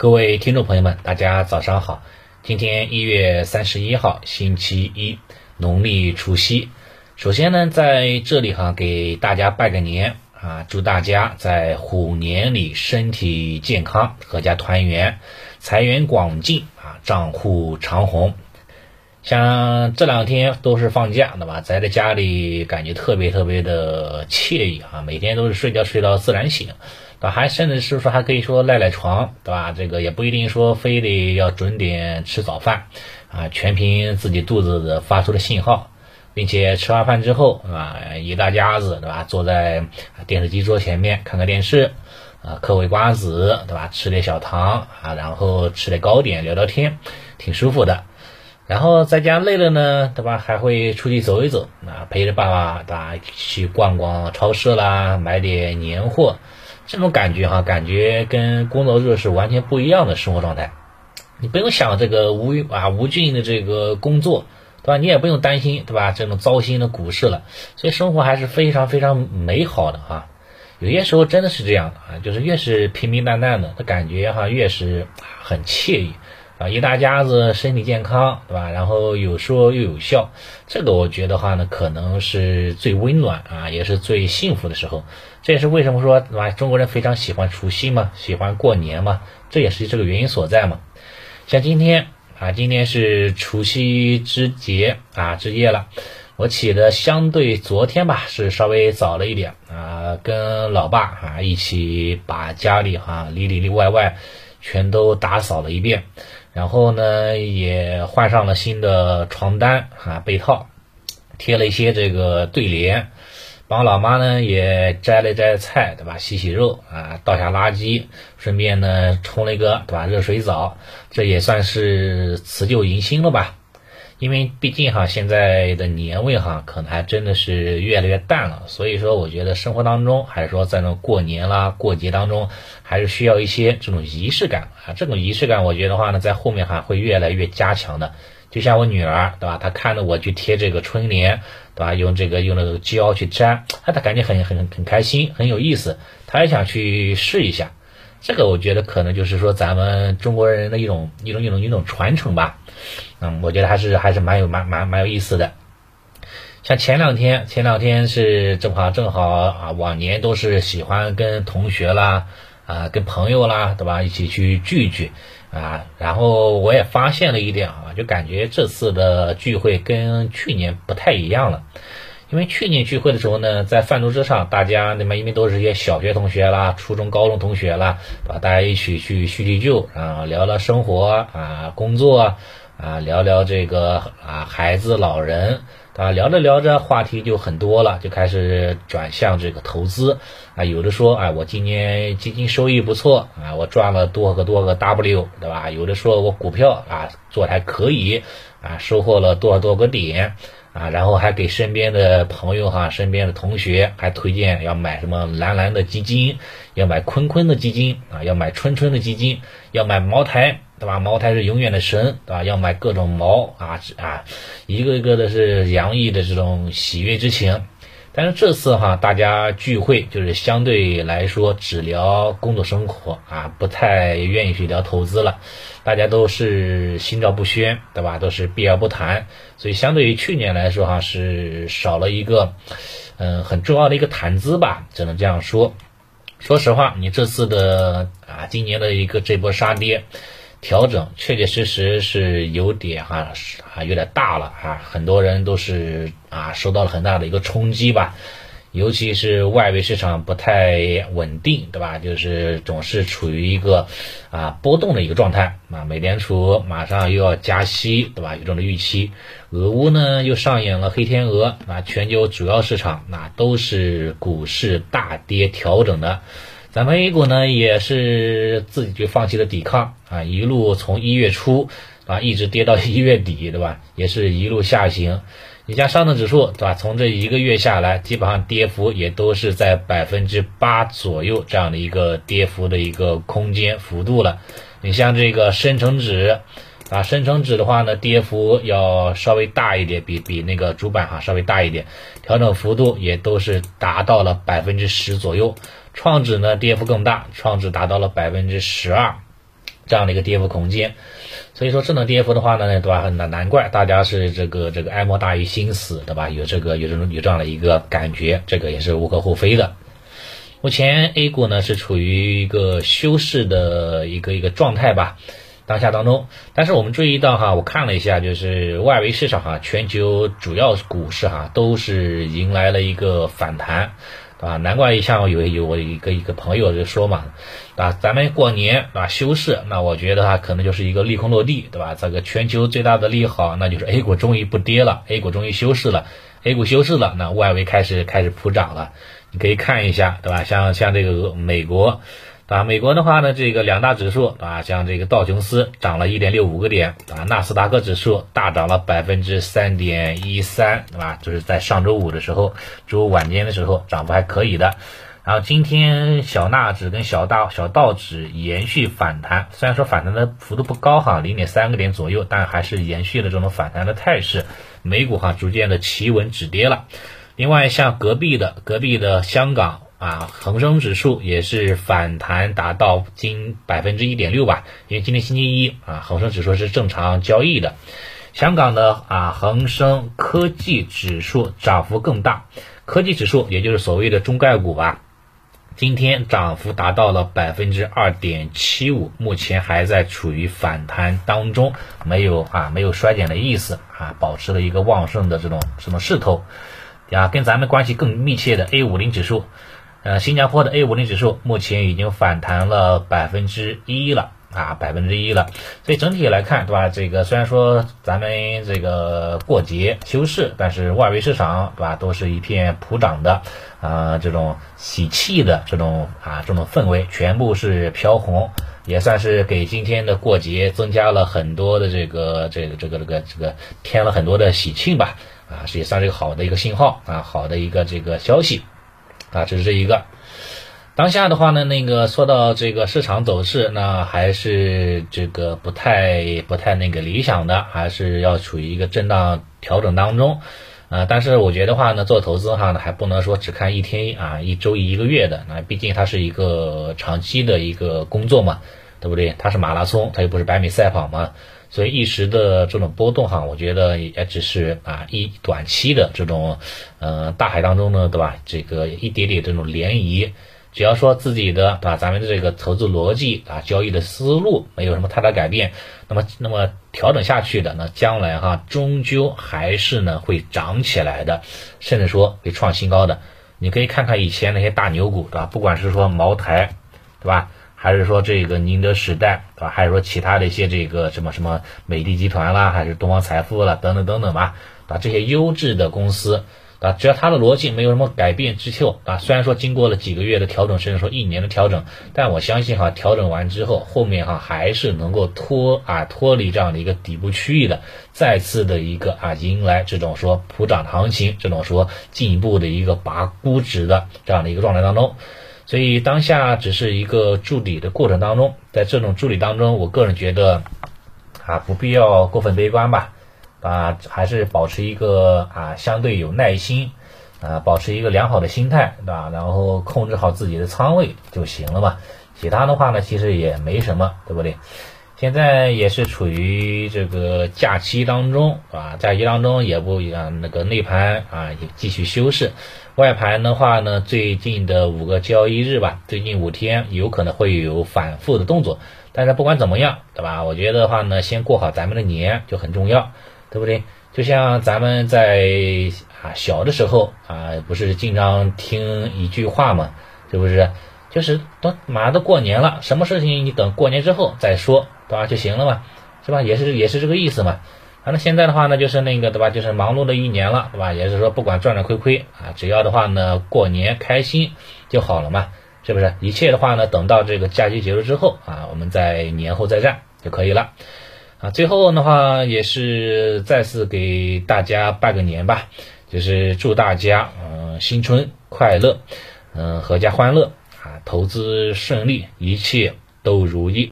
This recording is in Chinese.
各位听众朋友们，大家早上好。今天一月三十一号，星期一，农历除夕。首先呢，在这里哈，给大家拜个年啊，祝大家在虎年里身体健康，阖家团圆，财源广进啊，账户长虹。像这两天都是放假，对吧？宅在家里感觉特别特别的惬意啊，每天都是睡觉睡到自然醒。对吧？还甚至是说还可以说赖赖床，对吧？这个也不一定说非得要准点吃早饭，啊，全凭自己肚子发出的信号，并且吃完饭之后，啊，一大家子，对吧？坐在电视机桌前面看看电视，啊，嗑会瓜子，对吧？吃点小糖，啊，然后吃点糕点，聊聊天，挺舒服的。然后在家累了呢，对吧？还会出去走一走，啊，陪着爸爸，对吧？去逛逛超市啦，买点年货。这种感觉哈，感觉跟工作日是完全不一样的生活状态。你不用想这个无啊无尽的这个工作，对吧？你也不用担心，对吧？这种糟心的股市了，所以生活还是非常非常美好的哈。有些时候真的是这样的啊，就是越是平平淡淡的，他感觉哈越是很惬意。啊，一大家子身体健康，对吧？然后有说又有笑，这个我觉得话呢，可能是最温暖啊，也是最幸福的时候。这也是为什么说，对吧？中国人非常喜欢除夕嘛，喜欢过年嘛，这也是这个原因所在嘛。像今天啊，今天是除夕之节啊，之夜了。我起的相对昨天吧，是稍微早了一点啊，跟老爸啊一起把家里哈里里里外外全都打扫了一遍。然后呢，也换上了新的床单啊，被套，贴了一些这个对联，帮老妈呢也摘了摘菜，对吧？洗洗肉啊，倒下垃圾，顺便呢冲了一个对吧热水澡，这也算是辞旧迎新了吧。因为毕竟哈，现在的年味哈，可能还真的是越来越淡了。所以说，我觉得生活当中，还是说在那过年啦、过节当中，还是需要一些这种仪式感啊。这种仪式感，我觉得话呢，在后面哈会越来越加强的。就像我女儿，对吧？她看着我去贴这个春联，对吧？用这个用那个胶去粘，哎，她感觉很很很开心，很有意思，她也想去试一下。这个我觉得可能就是说咱们中国人的一种一种一种一种传承吧，嗯，我觉得还是还是蛮有蛮蛮蛮有意思的。像前两天前两天是正好正好啊，往年都是喜欢跟同学啦啊跟朋友啦对吧一起去聚聚啊，然后我也发现了一点啊，就感觉这次的聚会跟去年不太一样了。因为去年聚会的时候呢，在饭桌之上，大家那么因为都是一些小学同学啦、初中、高中同学啦，把大家一起去叙叙旧啊，聊聊生活啊、工作啊，聊聊这个啊孩子、老人，啊，聊着聊着话题就很多了，就开始转向这个投资啊，有的说啊，我今年基金收益不错啊，我赚了多个多个 W，对吧？有的说我股票啊做的还可以啊，收获了多少多个点。啊，然后还给身边的朋友哈，身边的同学还推荐要买什么蓝蓝的基金，要买坤坤的基金啊，要买春春的基金，要买茅台，对吧？茅台是永远的神，对吧？要买各种茅啊啊，一个一个的是洋溢的这种喜悦之情。但是这次哈，大家聚会就是相对来说只聊工作生活啊，不太愿意去聊投资了。大家都是心照不宣，对吧？都是避而不谈，所以相对于去年来说哈，是少了一个嗯很重要的一个谈资吧，只能这样说。说实话，你这次的啊，今年的一个这波杀跌。调整确确实实是有点哈啊有点大了啊，很多人都是啊受到了很大的一个冲击吧，尤其是外围市场不太稳定，对吧？就是总是处于一个啊波动的一个状态啊。美联储马上又要加息，对吧？有这种的预期，俄乌呢又上演了黑天鹅啊，全球主要市场那都是股市大跌调整的。咱们 A 股呢也是自己就放弃了抵抗啊，一路从一月初啊一直跌到一月底，对吧？也是一路下行。你像上证指数，对吧？从这一个月下来，基本上跌幅也都是在百分之八左右这样的一个跌幅的一个空间幅度了。你像这个深成指啊，深成指的话呢，跌幅要稍微大一点，比比那个主板哈稍微大一点，调整幅度也都是达到了百分之十左右。创指呢跌幅更大，创指达到了百分之十二，这样的一个跌幅空间。所以说这种跌幅的话呢，对吧？难难怪大家是这个这个哀莫大于心死，对吧？有这个有这种有这样的一个感觉，这个也是无可厚非的。目前 A 股呢是处于一个休市的一个一个状态吧。当下当中，但是我们注意到哈，我看了一下，就是外围市场哈，全球主要股市哈都是迎来了一个反弹，对吧？难怪像有有我一个一个朋友就说嘛，啊，咱们过年啊休市，那我觉得哈可能就是一个利空落地，对吧？这个全球最大的利好，那就是 A 股终于不跌了，A 股终于休市了，A 股休市了，那外围开始开始普涨了，你可以看一下，对吧？像像这个美国。啊，美国的话呢，这个两大指数啊，像这个道琼斯涨了一点六五个点啊，纳斯达克指数大涨了百分之三点一三，对吧？就是在上周五的时候，周五晚间的时候涨幅还可以的。然后今天小纳指跟小大小道指延续反弹，虽然说反弹的幅度不高哈，零点三个点左右，但还是延续了这种反弹的态势。美股哈逐渐的企稳止跌了。另外像隔壁的隔壁的香港。啊，恒生指数也是反弹达到近百分之一点六吧，因为今天星期一啊，恒生指数是正常交易的。香港的啊，恒生科技指数涨幅更大，科技指数也就是所谓的中概股吧，今天涨幅达到了百分之二点七五，目前还在处于反弹当中，没有啊没有衰减的意思啊，保持了一个旺盛的这种什么势头。啊，跟咱们关系更密切的 A 五零指数。呃，新加坡的 A 五零指数目前已经反弹了百分之一了啊，百分之一了。所以整体来看，对吧？这个虽然说咱们这个过节休市，但是外围市场，对吧，都是一片普涨的啊，这种喜气的这种啊，这种氛围全部是飘红，也算是给今天的过节增加了很多的这个这个这个这个这个添了很多的喜庆吧啊，也算是一个好的一个信号啊，好的一个这个消息。啊，这是这一个。当下的话呢，那个说到这个市场走势，那还是这个不太不太那个理想的，还是要处于一个震荡调整当中。啊，但是我觉得话呢，做投资哈，还不能说只看一天啊、一周、一个月的。那毕竟它是一个长期的一个工作嘛，对不对？它是马拉松，它又不是百米赛跑嘛。所以一时的这种波动哈，我觉得也只是啊一短期的这种，呃大海当中呢，对吧？这个一点点这种涟漪，只要说自己的对吧，咱们的这个投资逻辑啊，交易的思路没有什么太大改变，那么那么调整下去的，那将来哈终究还是呢会涨起来的，甚至说会创新高的。你可以看看以前那些大牛股对吧？不管是说茅台，对吧？还是说这个宁德时代，对吧？还是说其他的一些这个什么什么美的集团啦，还是东方财富啦，等等等等吧，啊，这些优质的公司，啊，只要它的逻辑没有什么改变之后，啊，虽然说经过了几个月的调整，甚至说一年的调整，但我相信哈，调整完之后，后面哈还是能够脱啊脱离这样的一个底部区域的，再次的一个啊迎来这种说普涨的行情，这种说进一步的一个拔估值的这样的一个状态当中。所以当下只是一个筑底的过程当中，在这种筑底当中，我个人觉得啊，不必要过分悲观吧，啊，还是保持一个啊相对有耐心，啊，保持一个良好的心态，对吧？然后控制好自己的仓位就行了嘛。其他的话呢，其实也没什么，对不对？现在也是处于这个假期当中，啊，假期当中也不一样，那个内盘啊也继续休市。外盘的话呢，最近的五个交易日吧，最近五天有可能会有反复的动作，但是不管怎么样，对吧？我觉得的话呢，先过好咱们的年就很重要，对不对？就像咱们在啊小的时候啊，不是经常听一句话嘛，是不是？就是都马上都过年了，什么事情你等过年之后再说，对吧？就行了嘛，是吧？也是也是这个意思嘛。反正现在的话呢，就是那个对吧？就是忙碌的一年了，对吧？也是说不管赚赚亏亏啊，只要的话呢，过年开心就好了嘛，是不是？一切的话呢，等到这个假期结束之后啊，我们在年后再战就可以了。啊，最后的话也是再次给大家拜个年吧，就是祝大家嗯新春快乐，嗯阖家欢乐啊，投资顺利，一切都如意。